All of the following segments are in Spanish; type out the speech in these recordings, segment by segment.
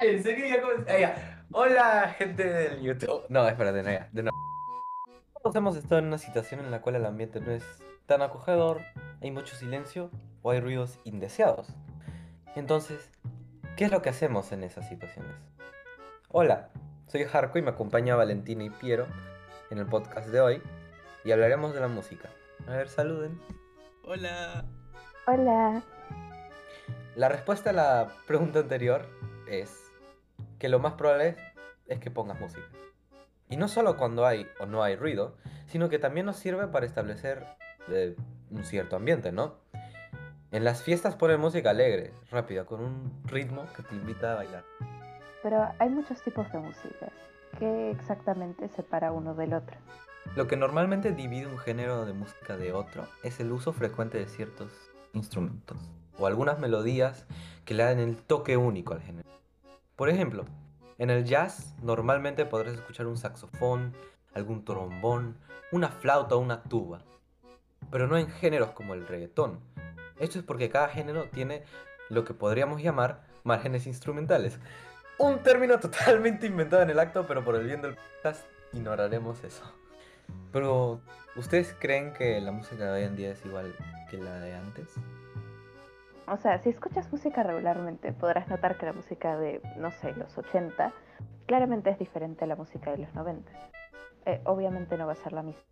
En serio, ya comencé. Ya. Hola, gente del YouTube. No, espérate, no, ya. De nuevo. Todos hemos estado en una situación en la cual el ambiente no es tan acogedor, hay mucho silencio o hay ruidos indeseados. Entonces, ¿qué es lo que hacemos en esas situaciones? Hola, soy Harco y me acompaña Valentina y Piero en el podcast de hoy y hablaremos de la música. A ver, saluden. Hola. Hola. La respuesta a la pregunta anterior es que lo más probable es que pongas música. Y no solo cuando hay o no hay ruido, sino que también nos sirve para establecer eh, un cierto ambiente, ¿no? En las fiestas ponen música alegre, rápida, con un ritmo que te invita a bailar. Pero hay muchos tipos de música. ¿Qué exactamente separa uno del otro? Lo que normalmente divide un género de música de otro es el uso frecuente de ciertos instrumentos o algunas melodías que le dan el toque único al género. Por ejemplo, en el jazz normalmente podrás escuchar un saxofón, algún trombón, una flauta o una tuba, pero no en géneros como el reggaetón. Esto es porque cada género tiene lo que podríamos llamar márgenes instrumentales. Un término totalmente inventado en el acto, pero por el bien del podcast ignoraremos eso. Pero, ¿ustedes creen que la música de hoy en día es igual que la de antes? O sea, si escuchas música regularmente, podrás notar que la música de, no sé, los 80, claramente es diferente a la música de los 90. Eh, obviamente no va a ser la misma.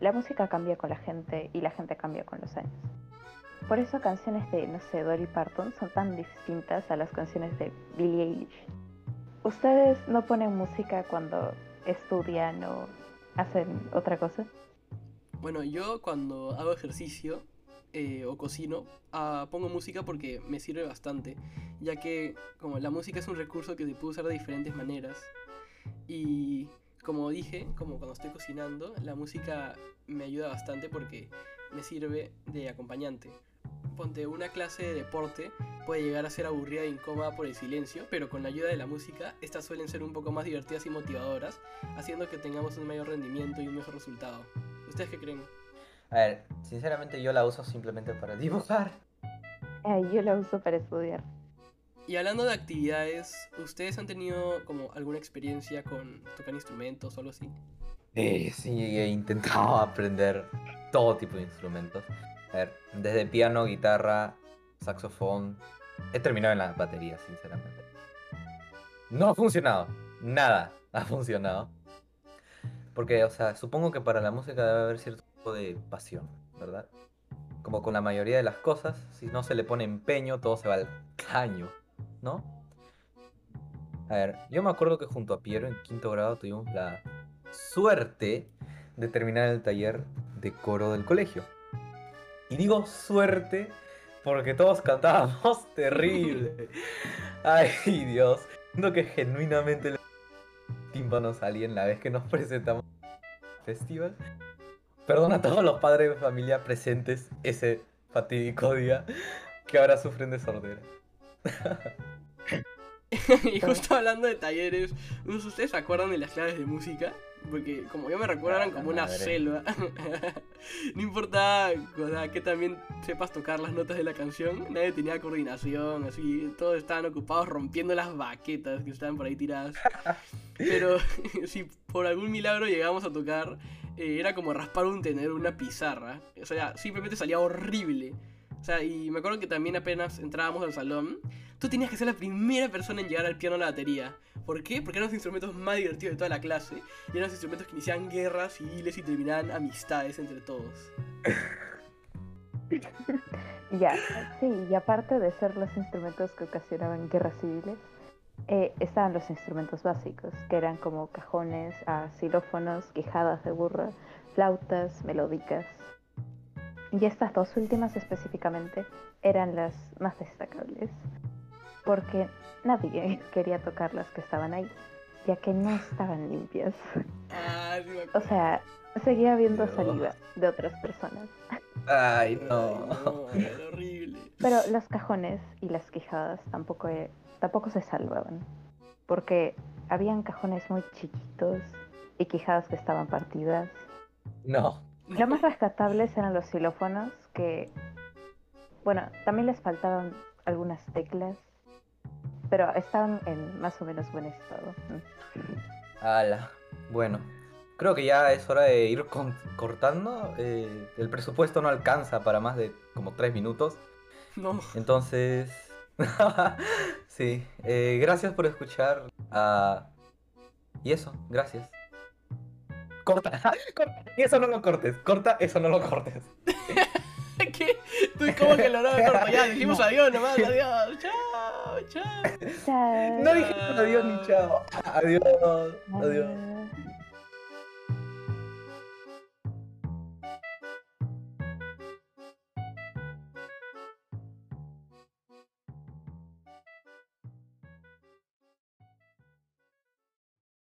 La música cambia con la gente y la gente cambia con los años. Por eso canciones de, no sé, Dolly Parton son tan distintas a las canciones de Billie Eilish. ¿Ustedes no ponen música cuando estudian o hacen otra cosa? Bueno, yo cuando hago ejercicio eh, o cocino, ah, pongo música porque me sirve bastante, ya que como la música es un recurso que se puede usar de diferentes maneras. Y como dije, como cuando estoy cocinando, la música me ayuda bastante porque me sirve de acompañante. Ponte una clase de deporte puede llegar a ser aburrida e incómoda por el silencio, pero con la ayuda de la música, estas suelen ser un poco más divertidas y motivadoras, haciendo que tengamos un mayor rendimiento y un mejor resultado. ¿Ustedes qué creen? A ver, sinceramente yo la uso simplemente para dibujar. Eh, yo la uso para estudiar. Y hablando de actividades, ¿ustedes han tenido como alguna experiencia con tocar instrumentos o algo así? Eh, sí, he intentado aprender todo tipo de instrumentos. A ver, desde piano, guitarra, saxofón. He terminado en la batería, sinceramente. No ha funcionado. Nada ha funcionado. Porque, o sea, supongo que para la música debe haber cierto tipo de pasión, ¿verdad? Como con la mayoría de las cosas, si no se le pone empeño, todo se va al caño, ¿no? A ver, yo me acuerdo que junto a Piero en quinto grado tuvimos la suerte de terminar el taller de coro del colegio. Y digo suerte porque todos cantábamos terrible. Ay, Dios. Siento que genuinamente los tímpanos salían la vez que nos presentamos al festival. Perdón a todos los padres de familia presentes ese fatídico día que ahora sufren de sordera. y justo hablando de talleres, ¿ustedes se acuerdan de las claves de música? Porque como yo me recuerdo eran como una selva. no importaba o sea, que también sepas tocar las notas de la canción, nadie tenía coordinación, así, todos estaban ocupados rompiendo las baquetas que estaban por ahí tiradas. Pero si por algún milagro llegamos a tocar, eh, era como raspar un tener una pizarra. O sea, simplemente salía horrible. O sea, y me acuerdo que también apenas entrábamos al salón, tú tenías que ser la primera persona en llegar al piano a la batería. ¿Por qué? Porque eran los instrumentos más divertidos de toda la clase. Y eran los instrumentos que iniciaban guerras civiles y terminaban amistades entre todos. ya, sí, y aparte de ser los instrumentos que ocasionaban guerras civiles, eh, estaban los instrumentos básicos, que eran como cajones, ah, xilófonos, quejadas de burra, flautas, melódicas. Y estas dos últimas específicamente eran las más destacables, porque nadie quería tocar las que estaban ahí, ya que no estaban limpias. Ah, O sea, seguía viendo Dios. saliva de otras personas. Ay, Ay, no. Pero los cajones y las quijadas tampoco, eh, tampoco se salvaban, porque habían cajones muy chiquitos y quijadas que estaban partidas. No. Lo más rescatables eran los xilófonos, que, bueno, también les faltaban algunas teclas. pero están en más o menos buen estado. Ala. Bueno, creo que ya es hora de ir cortando. Eh, el presupuesto no alcanza para más de como tres minutos. No. Entonces, sí. Eh, gracias por escuchar. y eso, gracias. Corta, corta. Y eso no lo cortes. Corta, eso no lo cortes. ¿Qué? Tú como que lo no corto. Ya, dijimos adiós nomás. Adiós. Chao, chao. Chao. No dijimos adiós ni chao. Adiós. Adiós.